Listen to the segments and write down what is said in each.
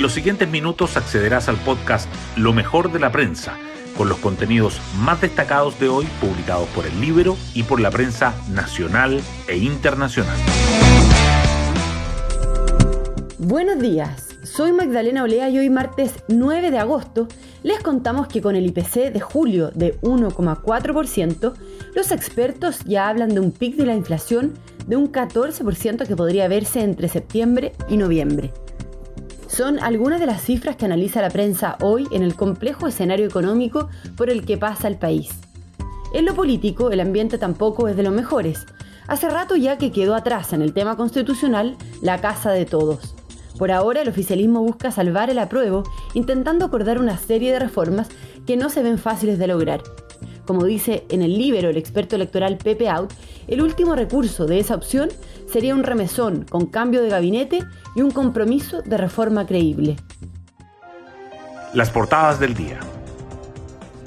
En los siguientes minutos accederás al podcast Lo mejor de la prensa, con los contenidos más destacados de hoy publicados por el Libro y por la prensa nacional e internacional. Buenos días, soy Magdalena Olea y hoy martes 9 de agosto les contamos que con el IPC de julio de 1,4%, los expertos ya hablan de un pic de la inflación de un 14% que podría verse entre septiembre y noviembre. Son algunas de las cifras que analiza la prensa hoy en el complejo escenario económico por el que pasa el país. En lo político, el ambiente tampoco es de los mejores. Hace rato ya que quedó atrás en el tema constitucional la casa de todos. Por ahora, el oficialismo busca salvar el apruebo, intentando acordar una serie de reformas que no se ven fáciles de lograr. Como dice en el Libero el experto electoral Pepe Out, el último recurso de esa opción sería un remesón con cambio de gabinete y un compromiso de reforma creíble. Las portadas del día.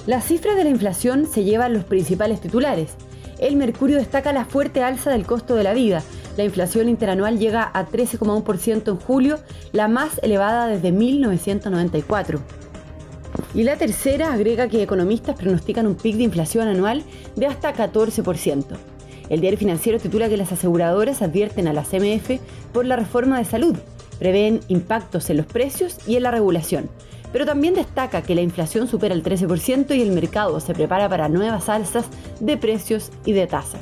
Las cifras de la inflación se llevan los principales titulares. El Mercurio destaca la fuerte alza del costo de la vida. La inflación interanual llega a 13,1% en julio, la más elevada desde 1994. Y la tercera agrega que economistas pronostican un pic de inflación anual de hasta 14%. El diario financiero titula que las aseguradoras advierten a la CMF por la reforma de salud, prevén impactos en los precios y en la regulación, pero también destaca que la inflación supera el 13% y el mercado se prepara para nuevas alzas de precios y de tasas.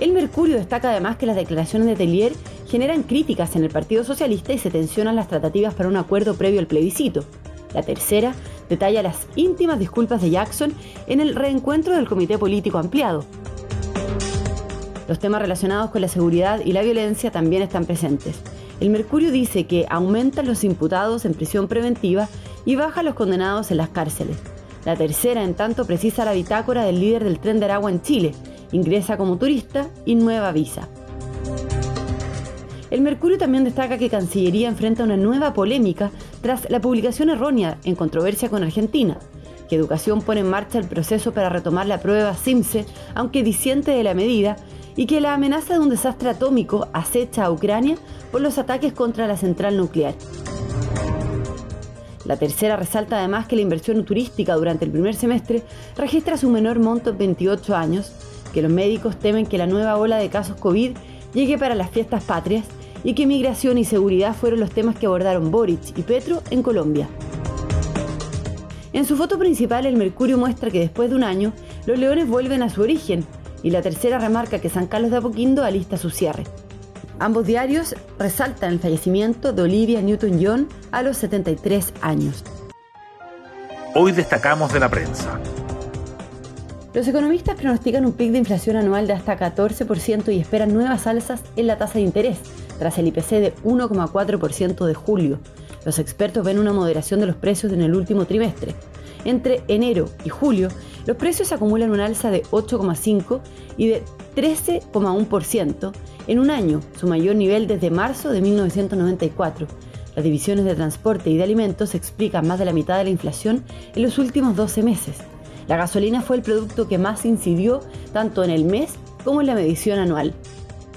El Mercurio destaca además que las declaraciones de Tellier generan críticas en el Partido Socialista y se tensionan las tratativas para un acuerdo previo al plebiscito. La tercera detalla las íntimas disculpas de Jackson en el reencuentro del Comité Político Ampliado. Los temas relacionados con la seguridad y la violencia también están presentes. El Mercurio dice que aumentan los imputados en prisión preventiva y bajan los condenados en las cárceles. La tercera, en tanto, precisa la bitácora del líder del tren de Aragua en Chile. Ingresa como turista y nueva visa. El Mercurio también destaca que Cancillería enfrenta una nueva polémica tras la publicación errónea en controversia con Argentina, que Educación pone en marcha el proceso para retomar la prueba SIMSE, aunque disiente de la medida, y que la amenaza de un desastre atómico acecha a Ucrania por los ataques contra la central nuclear. La tercera resalta además que la inversión turística durante el primer semestre registra su menor monto en 28 años, que los médicos temen que la nueva ola de casos COVID llegue para las fiestas patrias y que migración y seguridad fueron los temas que abordaron Boric y Petro en Colombia. En su foto principal, el Mercurio muestra que después de un año, los leones vuelven a su origen, y la tercera remarca que San Carlos de Apoquindo alista su cierre. Ambos diarios resaltan el fallecimiento de Olivia Newton-John a los 73 años. Hoy destacamos de la prensa. Los economistas pronostican un pic de inflación anual de hasta 14% y esperan nuevas alzas en la tasa de interés, tras el IPC de 1,4% de julio. Los expertos ven una moderación de los precios en el último trimestre. Entre enero y julio, los precios acumulan un alza de 8,5 y de 13,1% en un año, su mayor nivel desde marzo de 1994. Las divisiones de transporte y de alimentos explican más de la mitad de la inflación en los últimos 12 meses. La gasolina fue el producto que más incidió tanto en el mes como en la medición anual.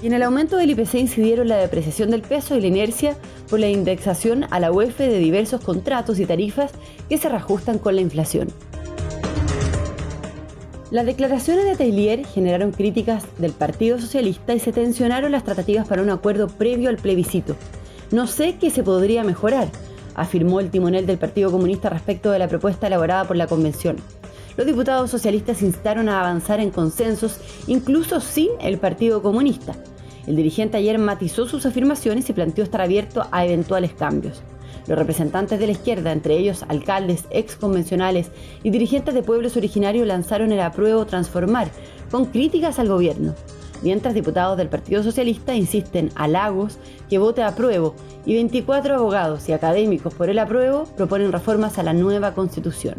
Y en el aumento del IPC incidieron la depreciación del peso y la inercia por la indexación a la UEF de diversos contratos y tarifas que se reajustan con la inflación. Las declaraciones de Tailier generaron críticas del Partido Socialista y se tensionaron las tratativas para un acuerdo previo al plebiscito. No sé qué se podría mejorar, afirmó el timonel del Partido Comunista respecto de la propuesta elaborada por la convención los diputados socialistas instaron a avanzar en consensos, incluso sin el Partido Comunista. El dirigente ayer matizó sus afirmaciones y planteó estar abierto a eventuales cambios. Los representantes de la izquierda, entre ellos alcaldes, exconvencionales y dirigentes de pueblos originarios, lanzaron el apruebo transformar, con críticas al gobierno, mientras diputados del Partido Socialista insisten a Lagos que vote apruebo y 24 abogados y académicos por el apruebo proponen reformas a la nueva constitución.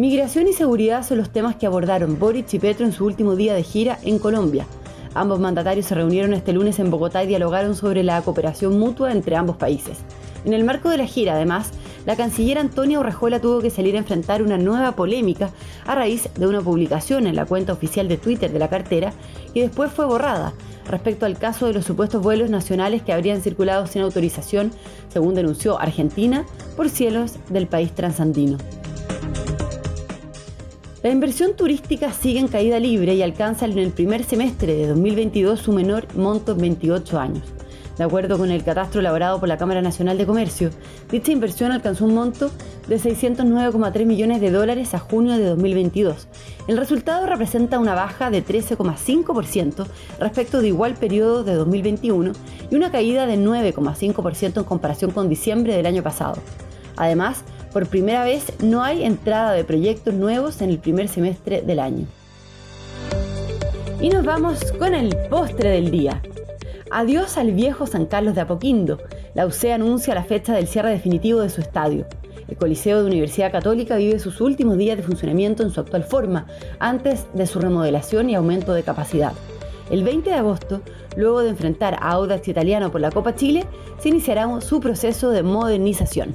Migración y seguridad son los temas que abordaron Boric y Petro en su último día de gira en Colombia. Ambos mandatarios se reunieron este lunes en Bogotá y dialogaron sobre la cooperación mutua entre ambos países. En el marco de la gira, además, la canciller Antonia Urrajola tuvo que salir a enfrentar una nueva polémica a raíz de una publicación en la cuenta oficial de Twitter de la cartera que después fue borrada, respecto al caso de los supuestos vuelos nacionales que habrían circulado sin autorización, según denunció Argentina, por cielos del país transandino. La inversión turística sigue en caída libre y alcanza en el primer semestre de 2022 su menor monto en 28 años. De acuerdo con el catastro elaborado por la Cámara Nacional de Comercio, dicha inversión alcanzó un monto de 609,3 millones de dólares a junio de 2022. El resultado representa una baja de 13,5% respecto de igual periodo de 2021 y una caída de 9,5% en comparación con diciembre del año pasado. Además, por primera vez no hay entrada de proyectos nuevos en el primer semestre del año. Y nos vamos con el postre del día. Adiós al viejo San Carlos de Apoquindo. La UC anuncia la fecha del cierre definitivo de su estadio. El Coliseo de Universidad Católica vive sus últimos días de funcionamiento en su actual forma, antes de su remodelación y aumento de capacidad. El 20 de agosto, luego de enfrentar a Audax Italiano por la Copa Chile, se iniciará su proceso de modernización.